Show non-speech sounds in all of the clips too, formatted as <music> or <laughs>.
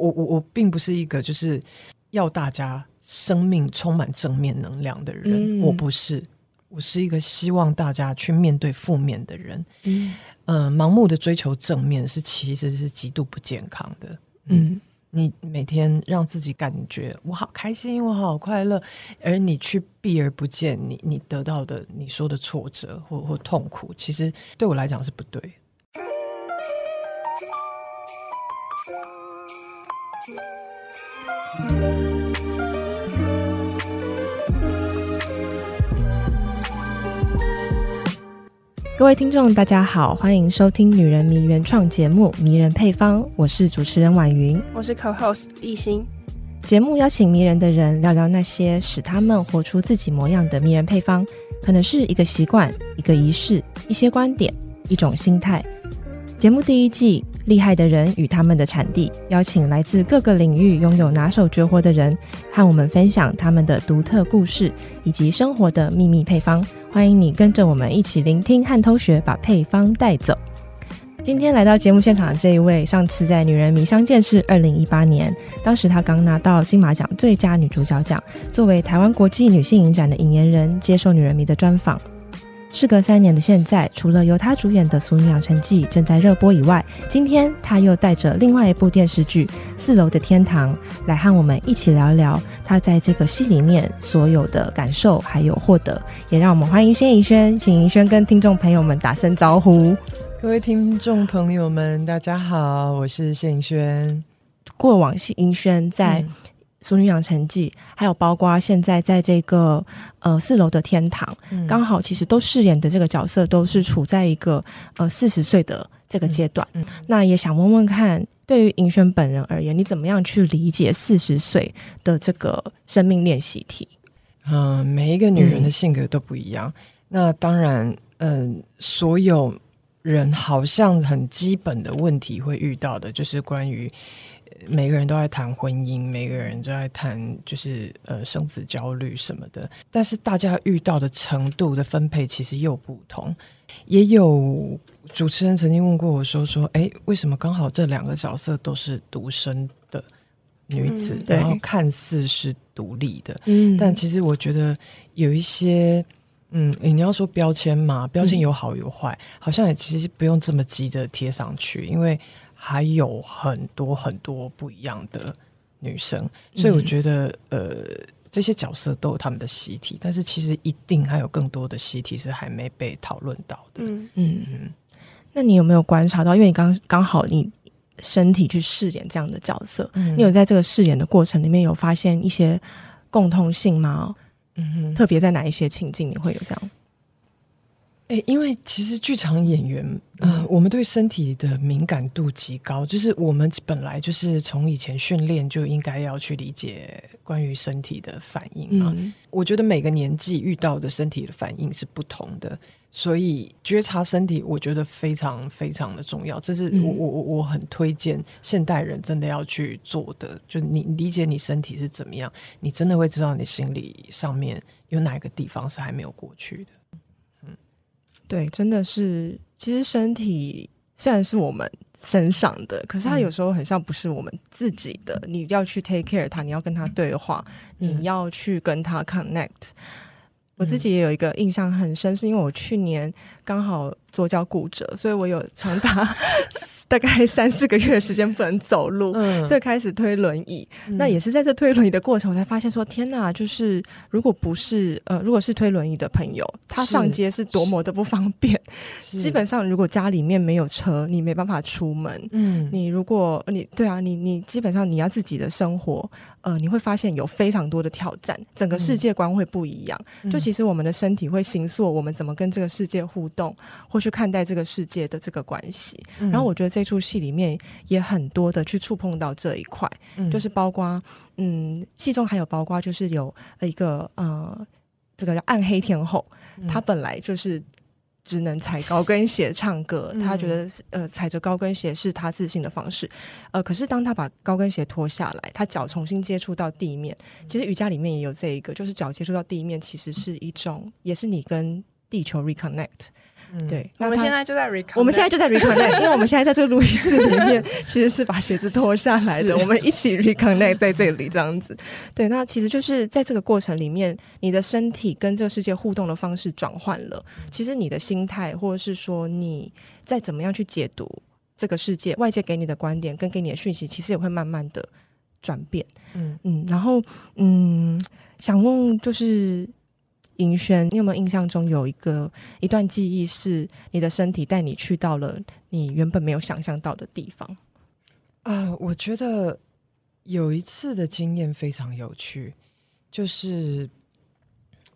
我我我并不是一个就是要大家生命充满正面能量的人，嗯、我不是，我是一个希望大家去面对负面的人。嗯，呃，盲目的追求正面是其实是极度不健康的。嗯。嗯你每天让自己感觉我好开心，我好快乐，而你去避而不见你你得到的你说的挫折或或痛苦，其实对我来讲是不对。各位听众，大家好，欢迎收听《女人迷》原创节目《迷人配方》，我是主持人婉云，我是 co-host 艺兴。节目邀请迷人的人聊聊那些使他们活出自己模样的迷人配方，可能是一个习惯、一个仪式、一些观点、一种心态。节目第一季。厉害的人与他们的产地，邀请来自各个领域拥有拿手绝活的人，和我们分享他们的独特故事以及生活的秘密配方。欢迎你跟着我们一起聆听和偷学，把配方带走。今天来到节目现场的这一位，上次在《女人迷》相见是二零一八年，当时她刚拿到金马奖最佳女主角奖，作为台湾国际女性影展的引言人，接受《女人迷》的专访。事隔三年的现在，除了由他主演的《俗女养成记》正在热播以外，今天他又带着另外一部电视剧《四楼的天堂》来和我们一起聊聊他在这个戏里面所有的感受还有获得。也让我们欢迎谢盈萱，请盈萱跟听众朋友们打声招呼。各位听众朋友们，大家好，我是谢盈萱。过往是盈萱在、嗯。《俗女养成记》，还有包括现在在这个呃四楼的天堂，刚、嗯、好其实都饰演的这个角色都是处在一个呃四十岁的这个阶段。嗯嗯、那也想问问看，对于银轩本人而言，你怎么样去理解四十岁的这个生命练习题？嗯、呃，每一个女人的性格都不一样。嗯、那当然，嗯、呃，所有人好像很基本的问题会遇到的，就是关于。每个人都在谈婚姻，每个人都在谈就是呃生死焦虑什么的，但是大家遇到的程度的分配其实又不同。也有主持人曾经问过我说说，哎，为什么刚好这两个角色都是独生的女子，嗯、然后看似是独立的，嗯，但其实我觉得有一些，嗯，你要说标签嘛，标签有好有坏，嗯、好像也其实不用这么急着贴上去，因为。还有很多很多不一样的女生，所以我觉得，嗯、呃，这些角色都有他们的习题，但是其实一定还有更多的习题是还没被讨论到的。嗯嗯嗯。那你有没有观察到？因为你刚刚好你身体去饰演这样的角色，嗯、你有在这个饰演的过程里面有发现一些共通性吗？嗯哼，特别在哪一些情境你会有这样？诶，因为其实剧场演员，呃，我们对身体的敏感度极高，就是我们本来就是从以前训练就应该要去理解关于身体的反应嘛。嗯，我觉得每个年纪遇到的身体的反应是不同的，所以觉察身体，我觉得非常非常的重要。这是我我我我很推荐现代人真的要去做的，就你理解你身体是怎么样，你真的会知道你心理上面有哪个地方是还没有过去的。对，真的是，其实身体虽然是我们身上的，可是它有时候很像不是我们自己的。嗯、你要去 take care 它，你要跟它对话，嗯、你要去跟它 connect。嗯、我自己也有一个印象很深，是因为我去年刚好左脚骨折，所以我有长达。大概三四个月的时间不能走路，嗯，所以开始推轮椅。嗯、那也是在这推轮椅的过程，我才发现说：天哪！就是如果不是呃，如果是推轮椅的朋友，他上街是多么的不方便。基本上，如果家里面没有车，你没办法出门。嗯，你如果你对啊，你你基本上你要自己的生活。呃，你会发现有非常多的挑战，整个世界观会不一样。嗯、就其实我们的身体会形塑我们怎么跟这个世界互动，或去看待这个世界的这个关系。嗯、然后我觉得这出戏里面也很多的去触碰到这一块，嗯、就是包括嗯，戏中还有包括就是有一个呃，这个叫暗黑天后，她、嗯、本来就是。只能踩高跟鞋唱歌，他觉得呃踩着高跟鞋是他自信的方式，呃，可是当他把高跟鞋脱下来，他脚重新接触到地面，其实瑜伽里面也有这一个，就是脚接触到地面，其实是一种，也是你跟地球 reconnect。嗯、对，我们现在就在 reconnect，我们现在就在 reconnect，因为我们现在在这个录音室里面，<laughs> 其实是把鞋子脱下来的，我们一起 reconnect 在这里这样子。对，那其实就是在这个过程里面，你的身体跟这个世界互动的方式转换了，其实你的心态，或者是说你再怎么样去解读这个世界，外界给你的观点跟给你的讯息，其实也会慢慢的转变。嗯嗯，然后嗯，想问就是。盈萱，你有没有印象中有一个一段记忆，是你的身体带你去到了你原本没有想象到的地方？啊、呃，我觉得有一次的经验非常有趣，就是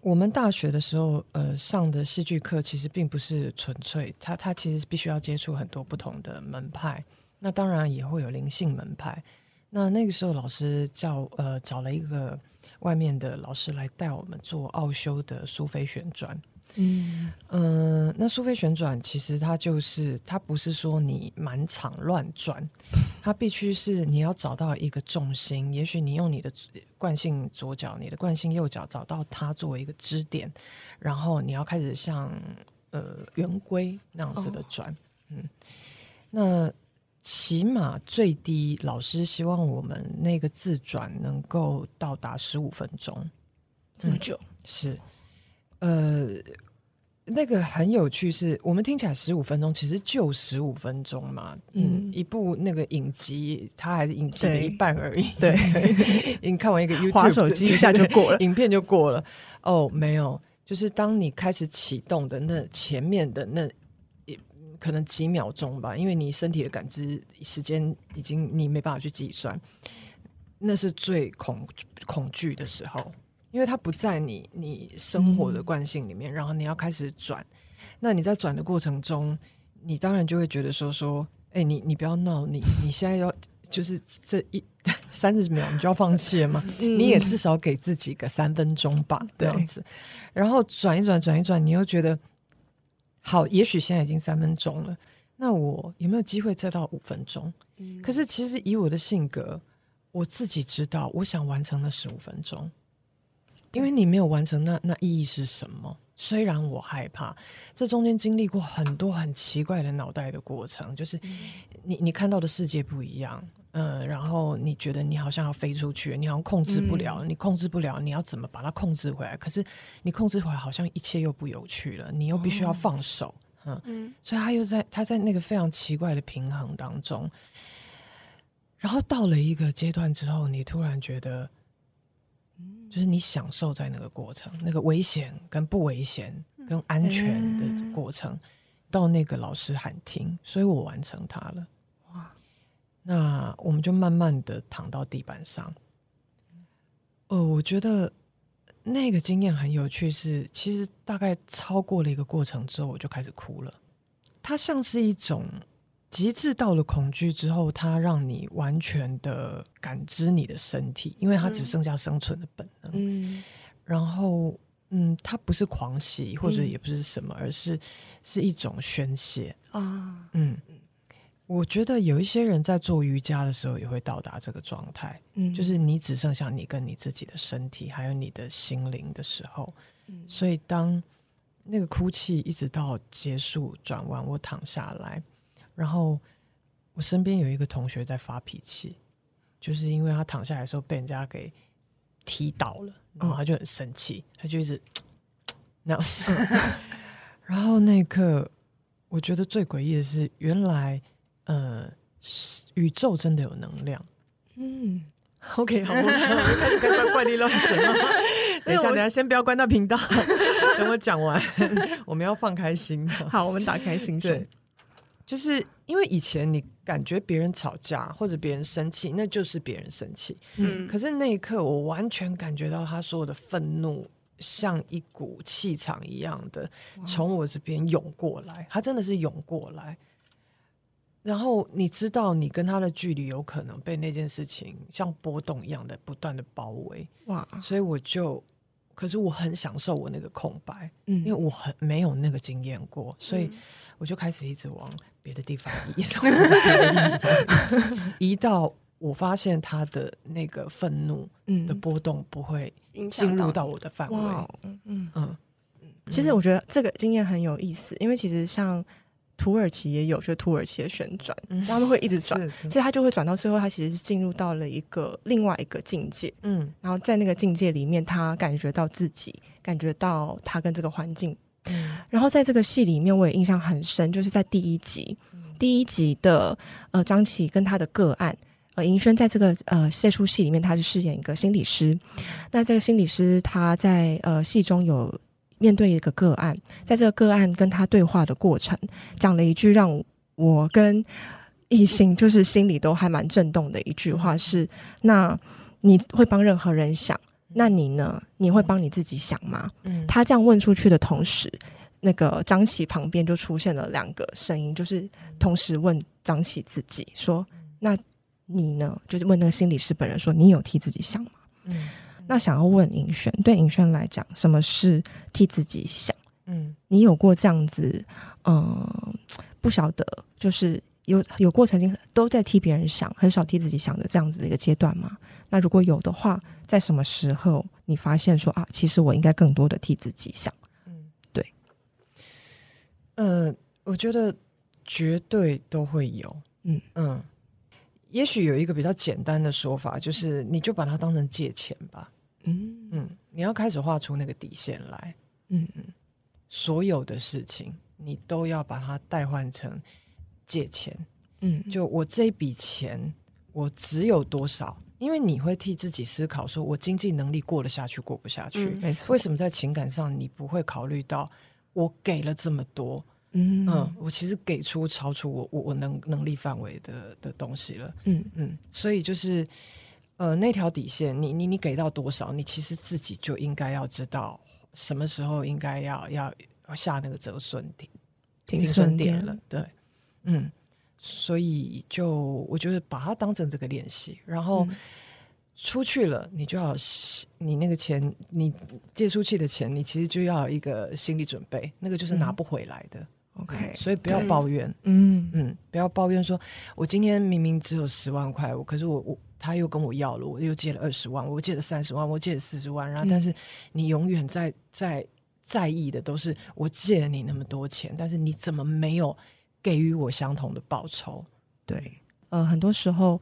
我们大学的时候，呃，上的戏剧课其实并不是纯粹，他他其实必须要接触很多不同的门派，那当然也会有灵性门派。那那个时候老师叫呃找了一个。外面的老师来带我们做奥修的苏菲旋转，嗯。嗯、呃，那苏菲旋转其实它就是它不是说你满场乱转，<laughs> 它必须是你要找到一个重心，也许你用你的惯性左脚、你的惯性右脚找到它作为一个支点，然后你要开始像呃圆规那样子的转，哦、嗯，那。起码最低，老师希望我们那个自转能够到达十五分钟，这么久？嗯、是，呃，那个很有趣是，是我们听起来十五分钟，其实就十五分钟嘛。嗯，一部那个影集，它还是影集的一半而已。对，对 <laughs> 你看完一个 YouTube，滑手机一下就过了，影片就过了。哦，没有，就是当你开始启动的那前面的那。可能几秒钟吧，因为你身体的感知时间已经你没办法去计算，那是最恐恐惧的时候，因为它不在你你生活的惯性里面，嗯、然后你要开始转，那你在转的过程中，你当然就会觉得说说，哎、欸，你你不要闹，你你现在要就是这一三十秒你就要放弃了吗？<laughs> 嗯、你也至少给自己个三分钟吧，这样子，然后转一转转一转，你又觉得。好，也许现在已经三分钟了，那我有没有机会再到五分钟？嗯，可是其实以我的性格，我自己知道，我想完成那十五分钟，因为你没有完成那，那那意义是什么？虽然我害怕，这中间经历过很多很奇怪的脑袋的过程，就是你你看到的世界不一样。嗯，然后你觉得你好像要飞出去，你好像控制不了，嗯、你控制不了，你要怎么把它控制回来？可是你控制回来，好像一切又不有趣了，你又必须要放手。哦、嗯，嗯，所以他又在他在那个非常奇怪的平衡当中，然后到了一个阶段之后，你突然觉得，就是你享受在那个过程，那个危险跟不危险跟安全的过程，嗯、到那个老师喊停，所以我完成它了。那我们就慢慢的躺到地板上。呃，我觉得那个经验很有趣是，是其实大概超过了一个过程之后，我就开始哭了。它像是一种极致到了恐惧之后，它让你完全的感知你的身体，因为它只剩下生存的本能。嗯，然后嗯，它不是狂喜或者也不是什么，嗯、而是是一种宣泄啊。嗯。我觉得有一些人在做瑜伽的时候也会到达这个状态，嗯，就是你只剩下你跟你自己的身体，还有你的心灵的时候，嗯，所以当那个哭泣一直到结束转弯，我躺下来，然后我身边有一个同学在发脾气，就是因为他躺下来的时候被人家给踢倒了，然后他就很生气，他就一直 <laughs> 那样，<laughs> 然后那一刻我觉得最诡异的是原来。呃，宇宙真的有能量。嗯，OK，好，我们开始 <laughs> 开关怪力乱神了。<laughs> 等一下，等一下，先不要关到频道，<laughs> 等我讲完，我们要放开心。好，我们打开心。对，就是因为以前你感觉别人吵架或者别人生气，那就是别人生气。嗯，可是那一刻，我完全感觉到他所有的愤怒，像一股气场一样的从我这边涌过来，他真的是涌过来。然后你知道，你跟他的距离有可能被那件事情像波动一样的不断的包围。哇！所以我就，可是我很享受我那个空白，嗯，因为我很没有那个经验过，所以我就开始一直往别的地方移 <laughs> <laughs> 移到我发现他的那个愤怒的波动不会进入到我的范围。嗯嗯。其实我觉得这个经验很有意思，因为其实像土耳其也有，就是土耳其的旋转，嗯、他们会一直转，所以他就会转到最后，他其实是进入到了一个另外一个境界，嗯，然后在那个境界里面，他感觉到自己，感觉到他跟这个环境，嗯，然后在这个戏里面，我也印象很深，就是在第一集，嗯、第一集的呃张琪跟他的个案。呃，银轩在这个呃这出戏里面，他是饰演一个心理师。那这个心理师他在呃戏中有面对一个个案，在这个个案跟他对话的过程，讲了一句让我跟异性就是心里都还蛮震动的一句话是：那你会帮任何人想，那你呢？你会帮你自己想吗？嗯，他这样问出去的同时，那个张琪旁边就出现了两个声音，就是同时问张琪自己说：那。你呢？就是问那个心理师本人说：“你有替自己想吗？”嗯，那想要问尹轩，对尹轩来讲，什么是替自己想？嗯，你有过这样子，嗯、呃，不晓得，就是有有过曾经都在替别人想，很少替自己想的这样子的一个阶段吗？那如果有的话，在什么时候你发现说啊，其实我应该更多的替自己想？嗯，对，呃，我觉得绝对都会有，嗯嗯。也许有一个比较简单的说法，就是你就把它当成借钱吧。嗯嗯，你要开始画出那个底线来。嗯嗯，所有的事情你都要把它代换成借钱。嗯，就我这笔钱，我只有多少？因为你会替自己思考，说我经济能力过得下去，过不下去。嗯，没错。为什么在情感上你不会考虑到我给了这么多？嗯嗯，我其实给出超出我我我能能力范围的的东西了。嗯嗯，所以就是呃那条底线，你你你给到多少，你其实自己就应该要知道什么时候应该要要下那个折损点停损点了。对，嗯，所以就我觉得把它当成这个练习，然后出去了，你就要你那个钱，你借出去的钱，你其实就要有一个心理准备，那个就是拿不回来的。OK，嗯，所以不要抱怨，嗯嗯，不要抱怨说，我今天明明只有十万块，我可是我我他又跟我要了，我又借了二十万，我借了三十万，我借了四十万，然后但是你永远在在在意的都是我借了你那么多钱，但是你怎么没有给予我相同的报酬？对，呃，很多时候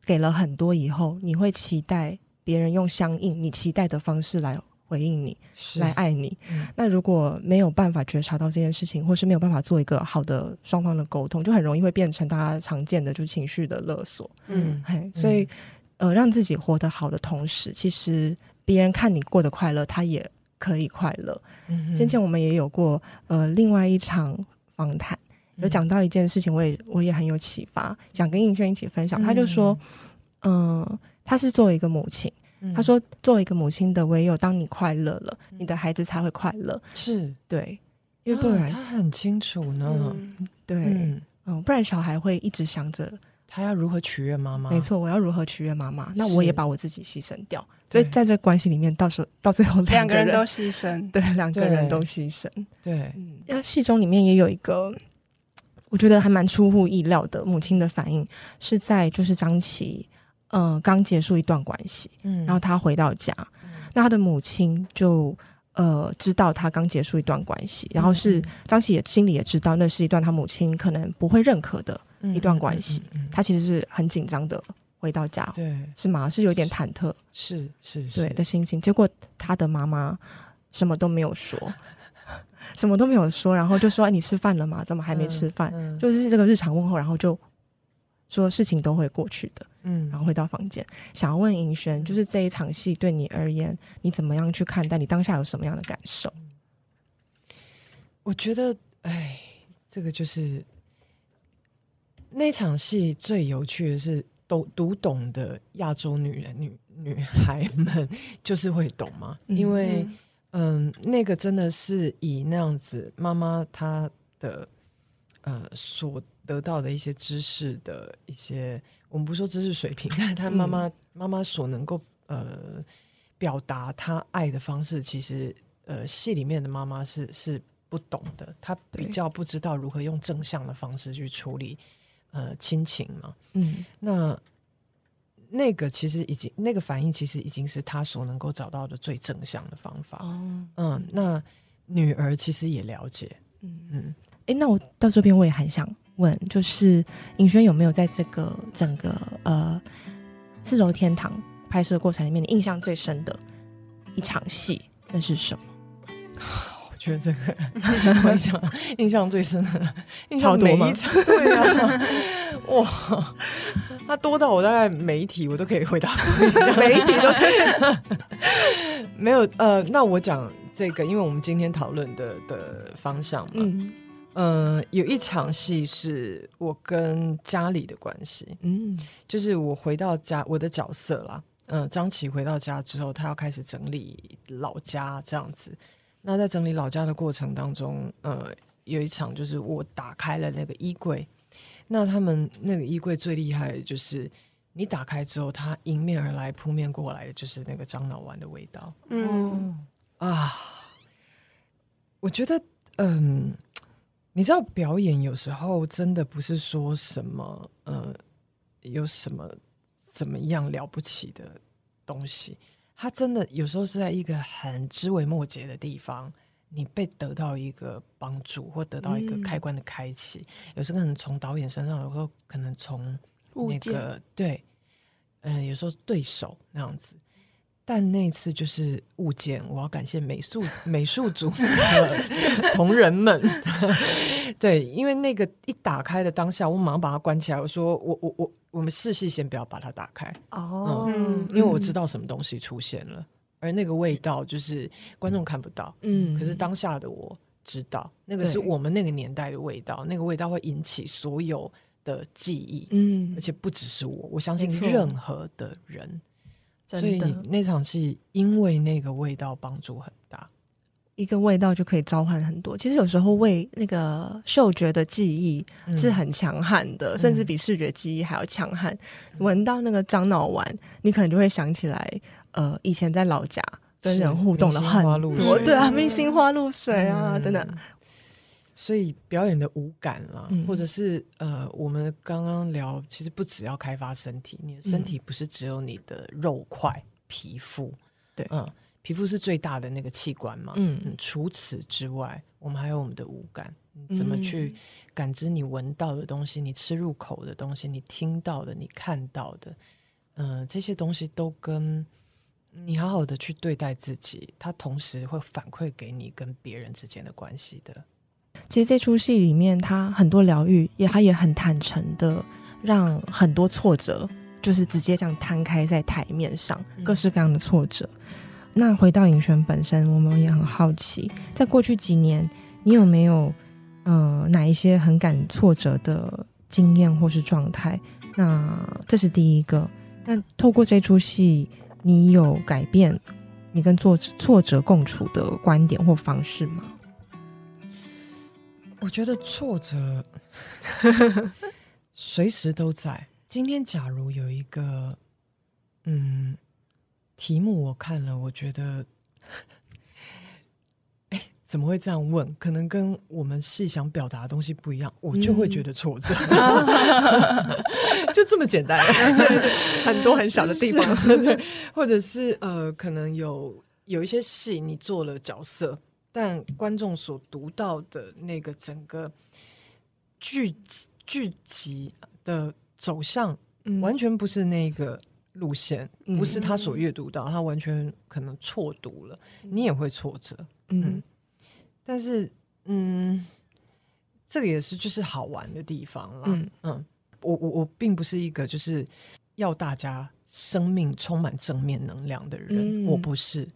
给了很多以后，你会期待别人用相应你期待的方式来。回应你，来爱你。嗯、那如果没有办法觉察到这件事情，或是没有办法做一个好的双方的沟通，就很容易会变成大家常见的就是情绪的勒索。嗯，嘿，所以、嗯、呃，让自己活得好的同时，其实别人看你过得快乐，他也可以快乐。嗯，先前我们也有过呃另外一场访谈，有讲到一件事情，我也我也很有启发，想跟银轩一起分享。他就说，嗯、呃，他是作为一个母亲。他说：“作为一个母亲的，唯有当你快乐了，你的孩子才会快乐。是对，因为不然他很清楚呢。对，嗯，不然小孩会一直想着他要如何取悦妈妈。没错，我要如何取悦妈妈？那我也把我自己牺牲掉。所以在这关系里面，到时候 <laughs> 到最后两个人都牺牲，对，两个人都牺牲。对，那戏中里面也有一个，我觉得还蛮出乎意料的母亲的反应，是在就是张琪。”嗯，刚结束一段关系，嗯，然后他回到家，嗯、那他的母亲就呃知道他刚结束一段关系，嗯、然后是张琪也心里也知道那是一段他母亲可能不会认可的一段关系，他其实是很紧张的回到家，对，是吗？是有点忐忑，是是是对的心情。结果他的妈妈什么都没有说，<laughs> 什么都没有说，然后就说：“你吃饭了吗？怎么还没吃饭？”嗯嗯、就是这个日常问候，然后就说事情都会过去的。嗯，然后回到房间，想要问尹轩，就是这一场戏对你而言，你怎么样去看待？你当下有什么样的感受？我觉得，哎，这个就是那场戏最有趣的是，读读懂的亚洲女人、女女孩们就是会懂吗？因为，嗯，嗯，那个真的是以那样子妈妈她的呃所得到的一些知识的一些。我们不说知识水平，<laughs> 但是他妈妈、嗯、妈妈所能够呃表达他爱的方式，其实呃戏里面的妈妈是是不懂的，她比较不知道如何用正向的方式去处理呃亲情嘛。嗯，那那个其实已经那个反应其实已经是他所能够找到的最正向的方法。哦、嗯，那女儿其实也了解。嗯嗯，哎，那我到这边我也很想问，就是尹轩有没有在这个整个呃四楼天堂拍摄过程里面，你印象最深的一场戏，那是什么？<laughs> 我觉得这个，我想印象最深的，印象每一场，对啊，哇，它多到我大概每一题我都可以回答，<laughs> 每一题都可以。<laughs> 没有呃，那我讲。这个，因为我们今天讨论的的方向嘛，嗯，呃，有一场戏是我跟家里的关系，嗯，就是我回到家，我的角色啦，嗯、呃，张琪回到家之后，他要开始整理老家这样子。那在整理老家的过程当中，呃，有一场就是我打开了那个衣柜，那他们那个衣柜最厉害的就是你打开之后，它迎面而来、扑面过来的就是那个樟脑丸的味道，嗯。啊，我觉得，嗯，你知道，表演有时候真的不是说什么，呃，有什么怎么样了不起的东西，它真的有时候是在一个很枝微末节的地方，你被得到一个帮助，或得到一个开关的开启。嗯、有时候可能从导演身上，有时候可能从那个对，嗯、呃，有时候对手那样子。但那次就是物件，我要感谢美术 <laughs> 美术组的同仁们。<laughs> 对，因为那个一打开的当下，我马上把它关起来。我说，我我我，我们试戏先不要把它打开哦，嗯，因为我知道什么东西出现了，而那个味道就是观众看不到，嗯，可是当下的我知道，那个是我们那个年代的味道，那个味道会引起所有的记忆，嗯，而且不只是我，我相信任何的人。所以那场戏，因为那个味道帮助很大，一个味道就可以召唤很多。其实有时候味那个嗅觉的记忆是很强悍的，嗯、甚至比视觉记忆还要强悍。闻、嗯、到那个樟脑丸，你可能就会想起来，呃，以前在老家跟人互动的很多，对啊，明星花露水啊，嗯、等等。所以表演的五感啦，嗯、或者是呃，我们刚刚聊，其实不只要开发身体，你的身体不是只有你的肉块、皮肤，对，嗯，皮肤是最大的那个器官嘛，嗯，嗯，除此之外，我们还有我们的五感，怎么去感知你闻到的东西，你吃入口的东西，你听到的，你看到的，嗯、呃，这些东西都跟你好好的去对待自己，它同时会反馈给你跟别人之间的关系的。其实这出戏里面，他很多疗愈，也他也很坦诚的，让很多挫折就是直接这样摊开在台面上，各式各样的挫折。嗯、那回到尹轩本身，我们也很好奇，在过去几年，你有没有呃哪一些很感挫折的经验或是状态？那这是第一个。那透过这出戏，你有改变你跟挫挫折共处的观点或方式吗？我觉得挫折 <laughs> 随时都在。今天假如有一个嗯题目，我看了，我觉得，哎，怎么会这样问？可能跟我们戏想表达的东西不一样，我就会觉得挫折。<laughs> 嗯、就这么简单，<laughs> 很多很小的地方，对，或者是呃，可能有有一些戏你做了角色。但观众所读到的那个整个剧剧集的走向，完全不是那个路线，嗯、不是他所阅读到，他完全可能错读了，你也会挫折。嗯，嗯，但是，嗯，这个也是就是好玩的地方了。嗯嗯，我我我并不是一个就是要大家生命充满正面能量的人，嗯、我不是。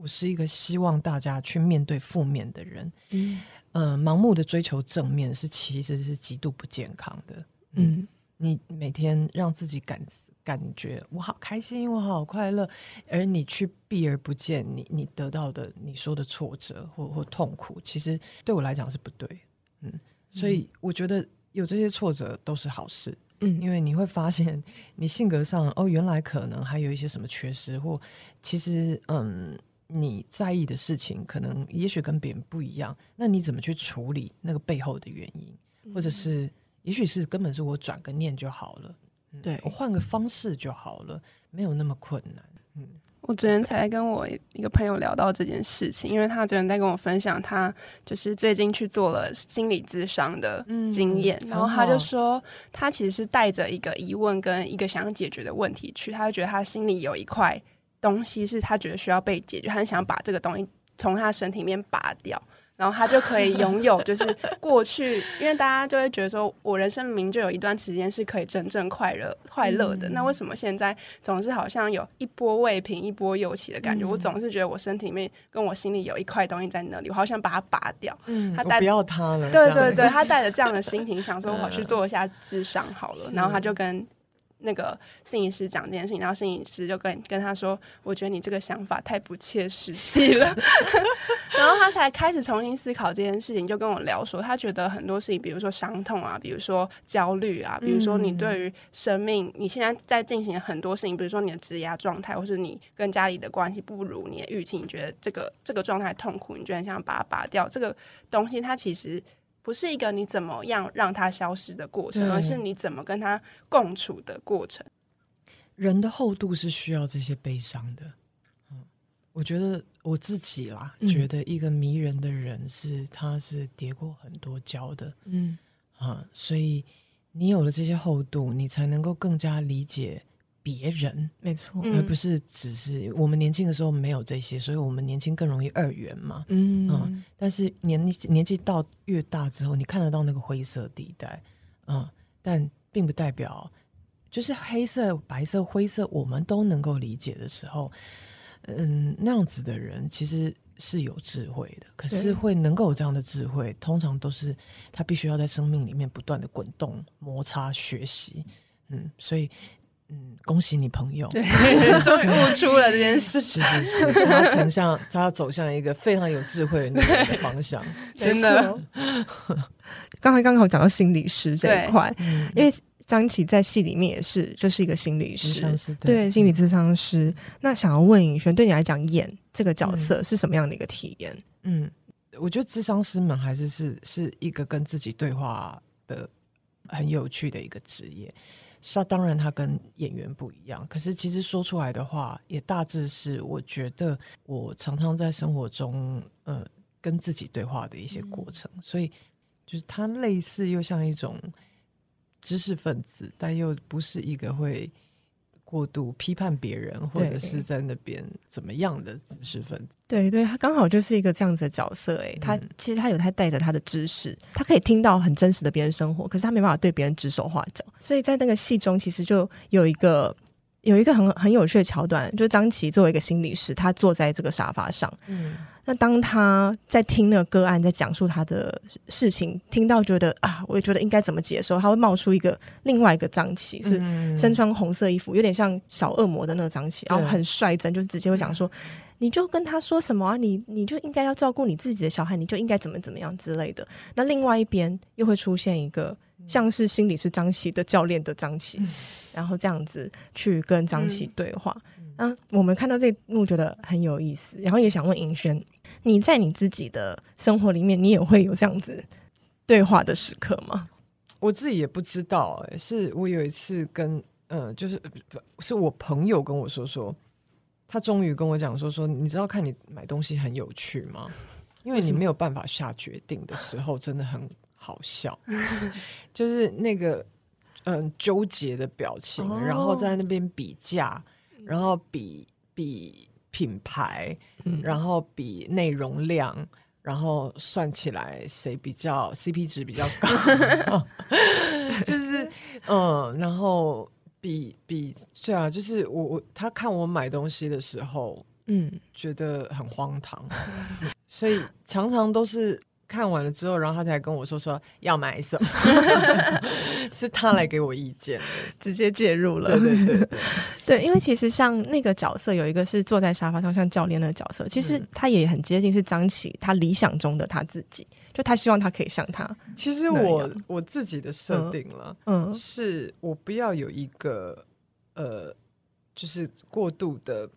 我是一个希望大家去面对负面的人，嗯，呃，盲目的追求正面是其实是极度不健康的，嗯，嗯，你每天让自己感感觉我好开心，我好快乐，而你去避而不见你你得到的你说的挫折或或痛苦，其实对我来讲是不对，嗯，所以我觉得有这些挫折都是好事，嗯，因为你会发现你性格上哦，原来可能还有一些什么缺失，或其实嗯。你在意的事情，可能也许跟别人不一样，那你怎么去处理那个背后的原因？或者是，也许是根本是我转个念就好了，对，我换个方式就好了，没有那么困难。嗯我昨天才跟我一个朋友聊到这件事情，因为他昨天在跟我分享，他就是最近去做了心理咨商的经验，嗯、然后他就说，他其实是带着一个疑问跟一个想要解决的问题去，他就觉得他心里有一块东西是他觉得需要被解决，他很想把这个东西从他身体里面拔掉。然后他就可以拥有，就是过去，因为大家就会觉得说，我人生明明就有一段时间是可以真正快乐、快乐的，嗯、那为什么现在总是好像有一波未平、一波又起的感觉？嗯、我总是觉得我身体里面跟我心里有一块东西在那里，我好想把它拔掉。嗯，他带不要他了。对对对，他带着这样的心情，想说我去做一下智商好了。<laughs> 然后他就跟。那个摄影师讲这件事情，然后摄影师就跟跟他说：“我觉得你这个想法太不切实际了。<laughs> ”然后他才开始重新思考这件事情，就跟我聊说，他觉得很多事情，比如说伤痛啊，比如说焦虑啊，比如说你对于生命，你现在在进行很多事情，比如说你的职业状态，或是你跟家里的关系不如你的预期，你觉得这个这个状态痛苦，你觉得想把它拔掉，这个东西它其实。不是一个你怎么样让它消失的过程，而是你怎么跟它共处的过程。人的厚度是需要这些悲伤的。嗯，我觉得我自己啦，嗯、觉得一个迷人的人是他是叠过很多跤的。嗯啊，所以你有了这些厚度，你才能够更加理解。别人没错，而不是只是我们年轻的时候没有这些，所以我们年轻更容易二元嘛。嗯，嗯，但是年年纪到越大之后，你看得到那个灰色地带，嗯，但并不代表就是黑色、白色、灰色，我们都能够理解的时候，嗯，那样子的人其实是有智慧的。可是会能够有这样的智慧，通常都是他必须要在生命里面不断的滚动、摩擦、学习。嗯，所以。嗯，恭喜你朋友，对，<laughs> 终于悟出了这件事。是是是，他成向他要走向一个非常有智慧的那个方向，<laughs> 真的。<laughs> 刚才刚好讲到心理师这一块，嗯、因为张琪在戏里面也是就是一个心理师，对，对心理咨商师。那想要问尹轩，对你来讲演这个角色是什么样的一个体验？嗯，我觉得咨商师们还是是是一个跟自己对话的很有趣的一个职业。是，当然他跟演员不一样，可是其实说出来的话也大致是，我觉得我常常在生活中，呃，跟自己对话的一些过程，嗯、所以就是他类似又像一种知识分子，但又不是一个会。过度批判别人，或者是在那边怎么样的知识分子？对对，他刚好就是一个这样子的角色。哎，他其实他有他带着他的知识，他可以听到很真实的别人生活，可是他没办法对别人指手画脚。所以在那个戏中，其实就有一个有一个很很有趣的桥段，就张琪作为一个心理师，他坐在这个沙发上。嗯。那当他在听那个个案在讲述他的事情，听到觉得啊，我也觉得应该怎么解的时候，他会冒出一个另外一个张琪，是身穿红色衣服，有点像小恶魔的那个张琪，然后很率真，就是直接会讲说，你就跟他说什么啊，你你就应该要照顾你自己的小孩，你就应该怎么怎么样之类的。那另外一边又会出现一个像是心理师张琪的教练的张琪，然后这样子去跟张琪对话。啊，我们看到这一幕觉得很有意思，然后也想问尹轩，你在你自己的生活里面，你也会有这样子对话的时刻吗？我自己也不知道，哎，是我有一次跟呃，就是是我朋友跟我说说，他终于跟我讲说说，你知道看你买东西很有趣吗？<laughs> 因为你没有办法下决定的时候，真的很好笑，<laughs> 就是那个嗯、呃、纠结的表情，哦、然后在那边比价。然后比比品牌，嗯、然后比内容量，然后算起来谁比较 CP 值比较高，<laughs> <laughs> 就是嗯，然后比比对啊，就是我我他看我买东西的时候，嗯，觉得很荒唐，所以常常都是。看完了之后，然后他才跟我说说要买什么，<laughs> <laughs> 是他来给我意见，直接介入了。对对对对，<laughs> 对，因为其实像那个角色有一个是坐在沙发上像教练的角色，其实他也很接近是张琪他理想中的他自己，就他希望他可以像他。其实我我自己的设定了，嗯，是我不要有一个呃，就是过度的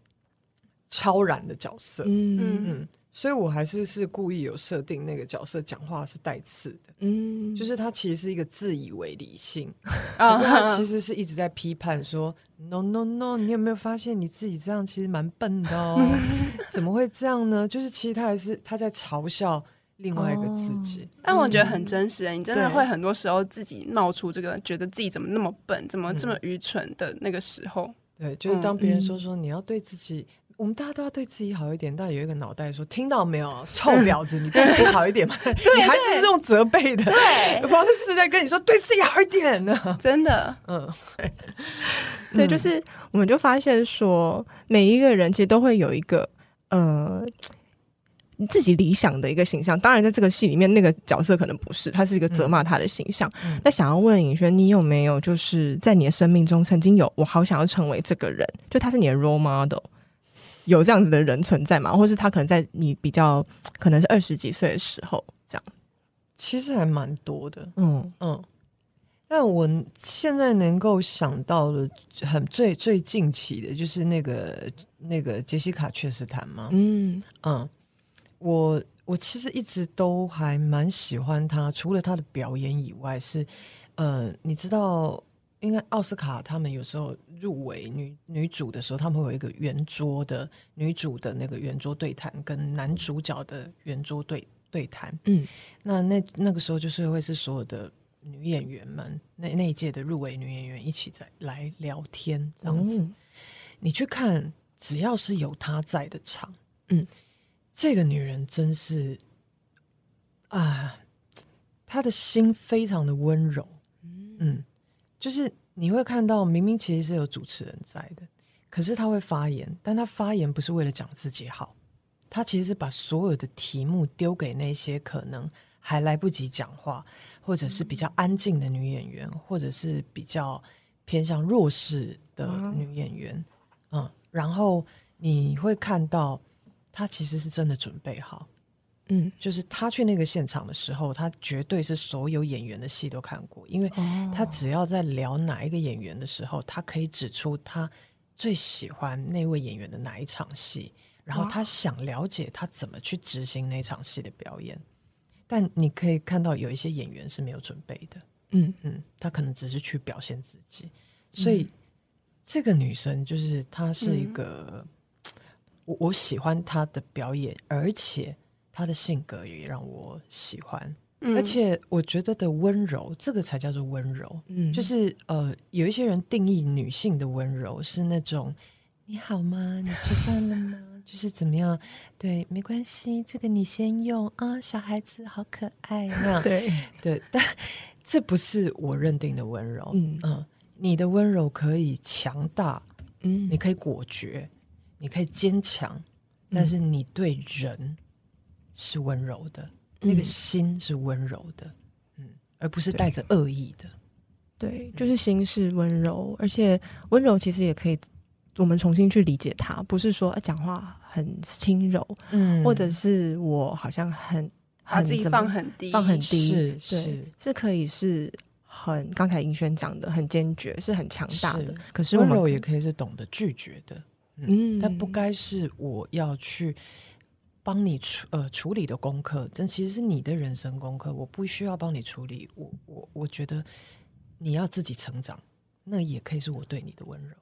超然的角色，嗯。嗯。所以我还是是故意有设定那个角色讲话是带刺的，嗯，就是他其实是一个自以为理性，<laughs> 啊可是他其实是一直在批判说 no no no，你有没有发现你自己这样其实蛮笨的哦？<laughs> 怎么会这样呢？就是其实他还是他在嘲笑另外一个自己，哦、但我觉得很真实、欸，你真的会很多时候自己冒出这个觉得自己怎么那么笨，怎么这么愚蠢的那个时候，对，就是当别人说说嗯你要对自己。我们大家都要对自己好一点，但有一个脑袋说：“听到没有，臭婊子，你对自己好一点嘛？<laughs> ”你还是这种责备的对方式在跟你说：“对自己好一点呢。”真的，<laughs> 嗯，对，就是我们就发现说，每一个人其实都会有一个呃自己理想的一个形象。当然，在这个戏里面，那个角色可能不是，他是一个责骂他的形象。嗯、那想要问尹轩，你有没有就是在你的生命中曾经有我好想要成为这个人？就他是你的 role model。有这样子的人存在吗？或是他可能在你比较可能是二十几岁的时候这样？其实还蛮多的，嗯嗯。但我现在能够想到的很最最近期的，就是那个那个杰西卡·确实坦嘛，嗯嗯。我我其实一直都还蛮喜欢他，除了他的表演以外，是呃，你知道。应该奥斯卡他们有时候入围女女主的时候，他们会有一个圆桌的女主的那个圆桌对谈，跟男主角的圆桌对对谈。嗯，那那那个时候就是会是所有的女演员们，那那一届的入围女演员一起在来聊天这样子。嗯、你去看，只要是有她在的场，嗯，这个女人真是啊，她的心非常的温柔，嗯。嗯就是你会看到，明明其实是有主持人在的，可是他会发言，但他发言不是为了讲自己好，他其实是把所有的题目丢给那些可能还来不及讲话，或者是比较安静的女演员，或者是比较偏向弱势的女演员，嗯，然后你会看到他其实是真的准备好。嗯，就是他去那个现场的时候，他绝对是所有演员的戏都看过，因为他只要在聊哪一个演员的时候，他可以指出他最喜欢那位演员的哪一场戏，然后他想了解他怎么去执行那场戏的表演。但你可以看到有一些演员是没有准备的，嗯嗯，他可能只是去表现自己。所以、嗯、这个女生就是她是一个，嗯、我我喜欢她的表演，而且。他的性格也让我喜欢，嗯、而且我觉得的温柔，这个才叫做温柔。嗯，就是呃，有一些人定义女性的温柔是那种“你好吗？你吃饭了吗？” <laughs> 就是怎么样？对，没关系，这个你先用啊，小孩子好可爱那样。对 <laughs> 对，但 <laughs> 这不是我认定的温柔。嗯嗯、呃，你的温柔可以强大，嗯，你可以果决，你可以坚强，但是你对人。是温柔的，那个心是温柔的，嗯，而不是带着恶意的。对，就是心是温柔，而且温柔其实也可以，我们重新去理解它，不是说讲话很轻柔，嗯，或者是我好像很把自己放很低，放很低，是是是，可以是很刚才银轩讲的很坚决，是很强大的。是可是温柔也可以是懂得拒绝的，嗯，但不该是我要去。帮你处呃处理的功课，这其实是你的人生功课，我不需要帮你处理。我我我觉得你要自己成长，那也可以是我对你的温柔。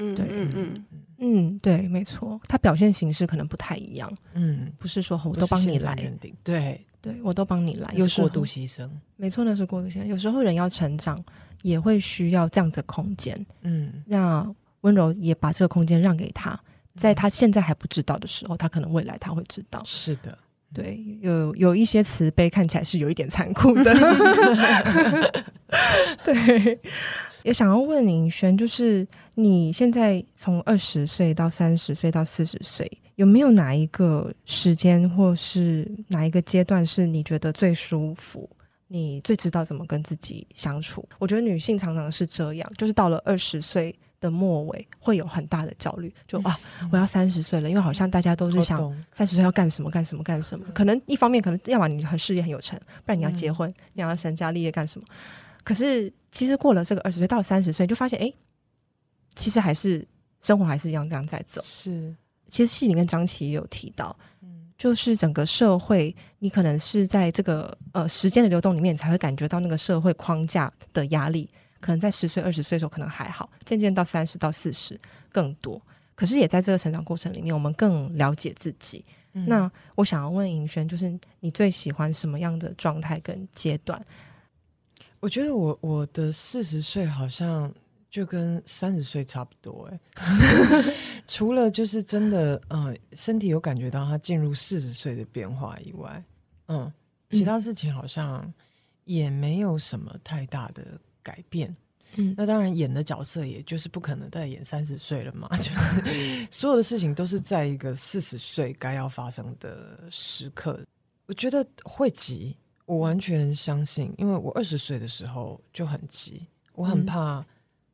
嗯，对，嗯嗯嗯，对，没错，他表现形式可能不太一样。嗯，不是说我都帮你来认定，对对，我都帮你来，有过度牺牲，没错，那是过度牺牲。有时候人要成长，也会需要这样子的空间。嗯，那温柔也把这个空间让给他。在他现在还不知道的时候，他可能未来他会知道。是的，对，有有一些慈悲看起来是有一点残酷的。<laughs> 对，也想要问林轩，就是你现在从二十岁到三十岁到四十岁，有没有哪一个时间或是哪一个阶段是你觉得最舒服？你最知道怎么跟自己相处？我觉得女性常常是这样，就是到了二十岁。的末尾会有很大的焦虑，就啊，我要三十岁了，因为好像大家都是想三十岁要干什么干什么干什么。可能一方面可能要么你很事业很有成，不然你要结婚，你要成家立业干什么？可是其实过了这个二十岁到三十岁，就发现哎，其实还是生活还是一样这样在走。是，其实戏里面张琪也有提到，就是整个社会，你可能是在这个呃时间的流动里面，才会感觉到那个社会框架的压力。可能在十岁、二十岁的时候可能还好，渐渐到三十到四十更多。可是也在这个成长过程里面，我们更了解自己。嗯、那我想要问尹轩，就是你最喜欢什么样的状态跟阶段？我觉得我我的四十岁好像就跟三十岁差不多哎，<laughs> 除了就是真的嗯，身体有感觉到他进入四十岁的变化以外，嗯，其他事情好像也没有什么太大的改变。嗯，那当然演的角色也就是不可能再演三十岁了嘛，<laughs> 就是所有的事情都是在一个四十岁该要发生的时刻。我觉得会急。我完全相信，因为我二十岁的时候就很急，我很怕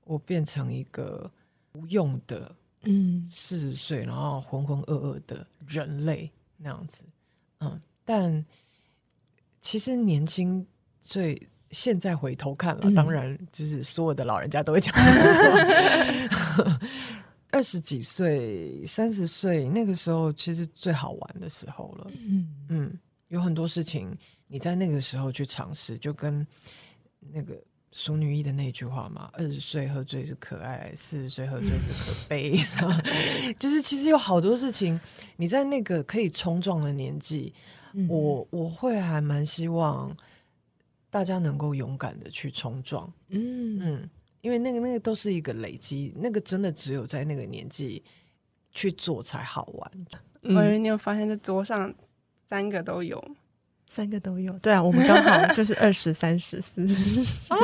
我变成一个无用的，嗯，四十岁然后浑浑噩噩的人类那样子，嗯，但其实年轻最现在回头看了，嗯、当然就是所有的老人家都会讲，<laughs> 二十几岁、三十岁那个时候其实最好玩的时候了，嗯嗯，有很多事情。你在那个时候去尝试，就跟那个《熟女一》的那句话嘛：“二十岁喝醉是可爱，四十岁喝醉是可悲。” <laughs> 就是其实有好多事情，你在那个可以冲撞的年纪，嗯、我我会还蛮希望大家能够勇敢的去冲撞。嗯嗯，因为那个那个都是一个累积，那个真的只有在那个年纪去做才好玩。嗯、我以为你有发现，这桌上三个都有。三个都有，对啊，我们刚好就是二十三十四十。哦，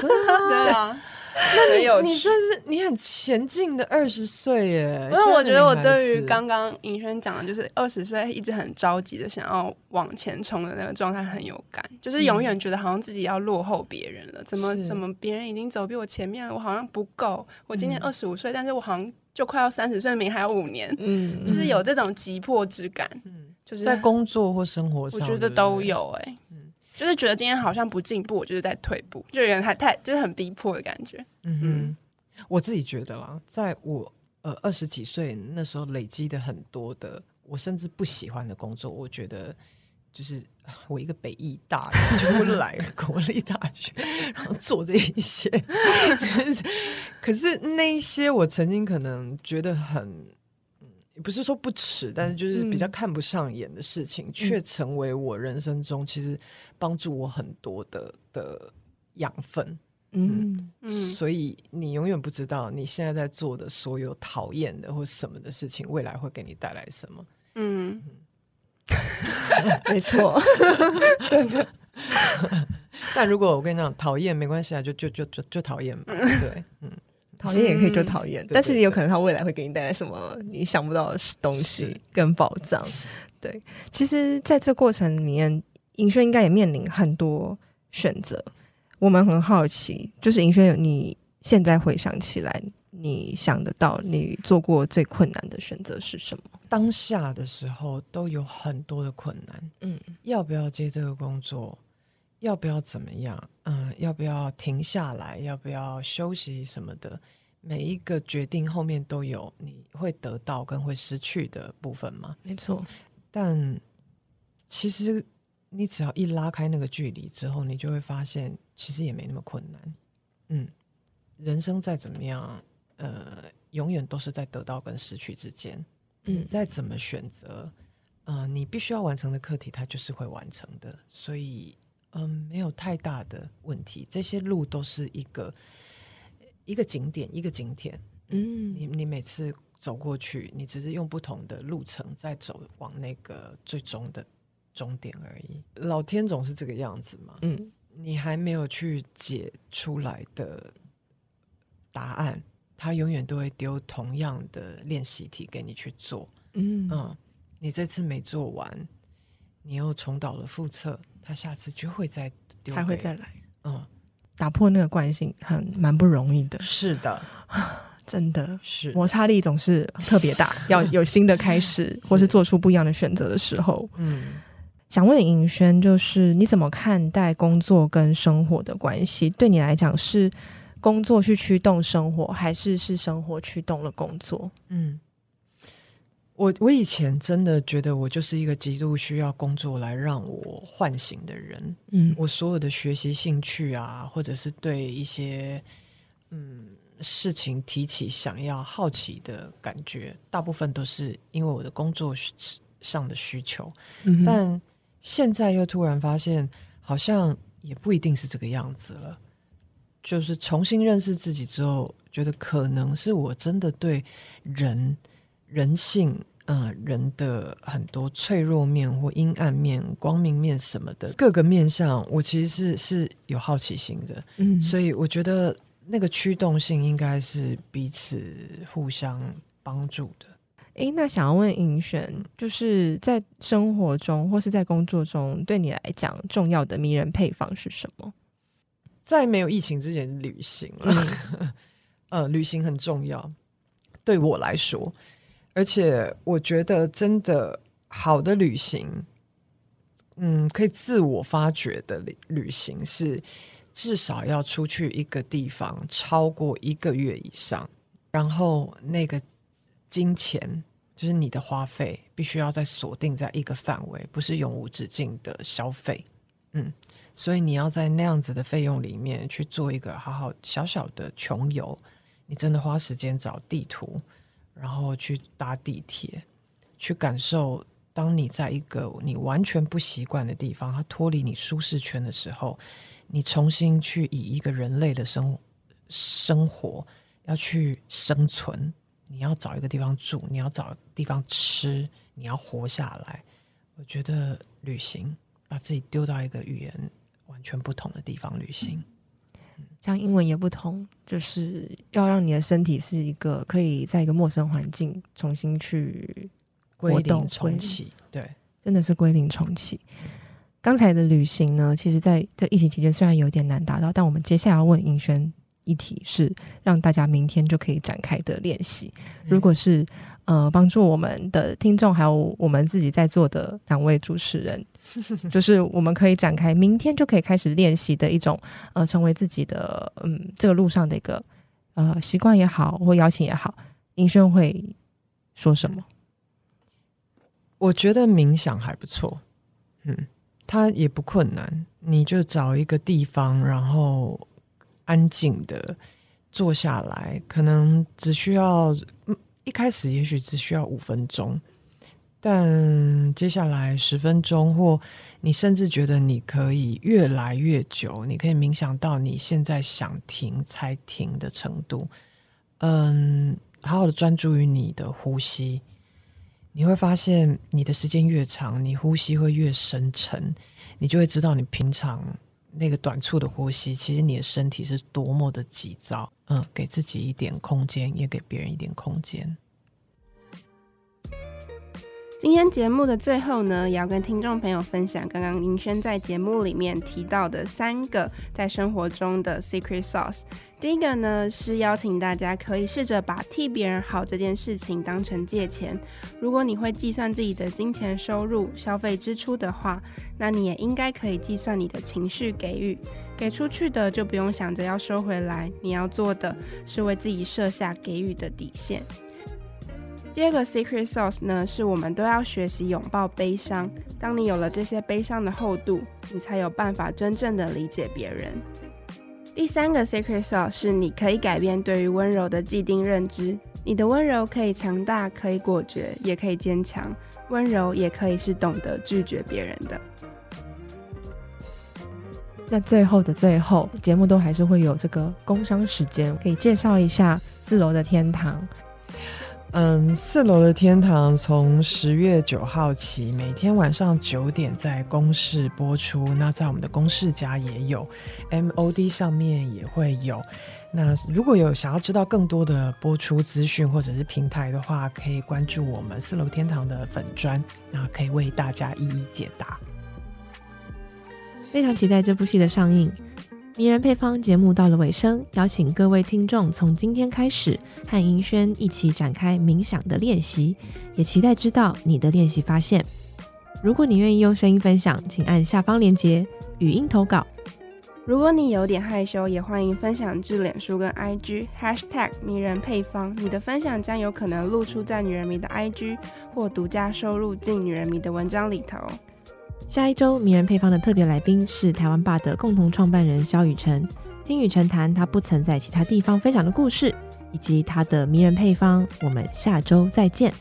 真的 <laughs> 对啊，<laughs> 那你有你算是你很前进的二十岁耶。因为我觉得我对于刚刚尹轩讲的，就是二十岁一直很着急的想要往前冲的那个状态很有感，就是永远觉得好像自己要落后别人了，嗯、怎么怎么别人已经走比我前面了，我好像不够。我今年二十五岁，但是我好像就快要三十岁，明还有五年，嗯，就是有这种急迫之感，嗯。就是在工作或生活上，我觉得都有哎、就是觉得今天好像不进步，我就是在退步，就有点太太就是很逼迫的感觉。嗯哼，我自己觉得啦，在我呃二十几岁那时候累积的很多的，我甚至不喜欢的工作，我觉得就是 <laughs> 我一个北艺大出来 <laughs> 国立大学，然后做这一些，<laughs> 就是，可是那一些我曾经可能觉得很。也不是说不耻，但是就是比较看不上眼的事情，却、嗯、成为我人生中其实帮助我很多的的养分。嗯嗯，所以你永远不知道你现在在做的所有讨厌的或什么的事情，未来会给你带来什么。嗯，<laughs> 没错，<laughs> 真的。<laughs> 但如果我跟你讲讨厌没关系啊，就就就就就讨厌吧。对，嗯。讨厌也可以就讨厌，嗯、但是你有可能他未来会给你带来什么你想不到的东西跟宝藏。对，其实在这过程里面，尹轩应该也面临很多选择。我们很好奇，就是尹轩，你现在回想起来，你想得到你做过最困难的选择是什么？当下的时候都有很多的困难。嗯，要不要接这个工作？要不要怎么样？嗯，要不要停下来？要不要休息什么的？每一个决定后面都有你会得到跟会失去的部分嘛？没错。但其实你只要一拉开那个距离之后，你就会发现其实也没那么困难。嗯，人生再怎么样，呃，永远都是在得到跟失去之间。嗯，再怎么选择，呃，你必须要完成的课题，它就是会完成的。所以。嗯，没有太大的问题。这些路都是一个一个景点，一个景点。嗯，你你每次走过去，你只是用不同的路程在走往那个最终的终点而已。老天总是这个样子嘛。嗯，你还没有去解出来的答案，他永远都会丢同样的练习题给你去做。嗯嗯，你这次没做完，你又重蹈了覆辙。他下次就会再丢，还会再来。嗯，打破那个惯性很蛮不容易的。是的，<laughs> 真的是摩擦力总是特别大，<laughs> 要有新的开始，是或是做出不一样的选择的时候。嗯，想问尹轩，就是你怎么看待工作跟生活的关系？对你来讲，是工作去驱动生活，还是是生活驱动了工作？嗯，我我以前真的觉得我就是一个极度需要工作来让我唤醒的人。嗯，我所有的学习兴趣啊，或者是对一些嗯事情提起想要好奇的感觉，大部分都是因为我的工作上的需求。嗯，但现在又突然发现，好像也不一定是这个样子了。就是重新认识自己之后，觉得可能是我真的对人人性。嗯、呃，人的很多脆弱面或阴暗面、光明面什么的各个面向，我其实是是有好奇心的。嗯，所以我觉得那个驱动性应该是彼此互相帮助的。诶、欸，那想要问尹璇，就是在生活中或是在工作中，对你来讲重要的迷人配方是什么？在没有疫情之前，旅行了。嗯，<laughs> 呃，旅行很重要，对我来说。而且我觉得，真的好的旅行，嗯，可以自我发掘的旅旅行是至少要出去一个地方超过一个月以上，然后那个金钱就是你的花费，必须要再锁定在一个范围，不是永无止境的消费。嗯，所以你要在那样子的费用里面去做一个好好小小的穷游，你真的花时间找地图。然后去搭地铁，去感受，当你在一个你完全不习惯的地方，它脱离你舒适圈的时候，你重新去以一个人类的生生活要去生存，你要找一个地方住，你要找地方吃，你要活下来。我觉得旅行，把自己丢到一个语言完全不同的地方旅行。像英文也不同，就是要让你的身体是一个可以在一个陌生环境重新去归零重启，对，真的是归零重启。刚才的旅行呢，其实在这疫情期间虽然有点难达到，但我们接下来要问尹轩一题是让大家明天就可以展开的练习。如果是呃帮助我们的听众，还有我们自己在座的两位主持人。<laughs> 就是我们可以展开，明天就可以开始练习的一种，呃，成为自己的，嗯，这个路上的一个，呃，习惯也好，或邀请也好，盈萱会说什么？我觉得冥想还不错，嗯，它也不困难，你就找一个地方，然后安静的坐下来，可能只需要，嗯，一开始也许只需要五分钟。但接下来十分钟，或你甚至觉得你可以越来越久，你可以冥想到你现在想停才停的程度。嗯，好好的专注于你的呼吸，你会发现你的时间越长，你呼吸会越深沉，你就会知道你平常那个短促的呼吸，其实你的身体是多么的急躁。嗯，给自己一点空间，也给别人一点空间。今天节目的最后呢，也要跟听众朋友分享刚刚林轩在节目里面提到的三个在生活中的 secret sauce。第一个呢，是邀请大家可以试着把替别人好这件事情当成借钱。如果你会计算自己的金钱收入、消费支出的话，那你也应该可以计算你的情绪给予。给出去的就不用想着要收回来，你要做的是为自己设下给予的底线。第二个 secret sauce 呢，是我们都要学习拥抱悲伤。当你有了这些悲伤的厚度，你才有办法真正的理解别人。第三个 secret sauce 是你可以改变对于温柔的既定认知。你的温柔可以强大，可以果决，也可以坚强。温柔也可以是懂得拒绝别人的。那最后的最后，节目都还是会有这个工商时间，可以介绍一下自楼的天堂。嗯，四楼的天堂从十月九号起，每天晚上九点在公视播出。那在我们的公视家也有，MOD 上面也会有。那如果有想要知道更多的播出资讯或者是平台的话，可以关注我们四楼天堂的粉专，那可以为大家一一解答。非常期待这部戏的上映。迷人配方节目到了尾声，邀请各位听众从今天开始和盈轩一起展开冥想的练习，也期待知道你的练习发现。如果你愿意用声音分享，请按下方链接语音投稿。如果你有点害羞，也欢迎分享至脸书跟 IG hashtag 迷人配方，你的分享将有可能露出在女人迷的 IG 或独家收录进女人迷的文章里头。下一周迷人配方的特别来宾是台湾霸的共同创办人萧雨辰，听雨辰谈他不曾在其他地方分享的故事，以及他的迷人配方。我们下周再见。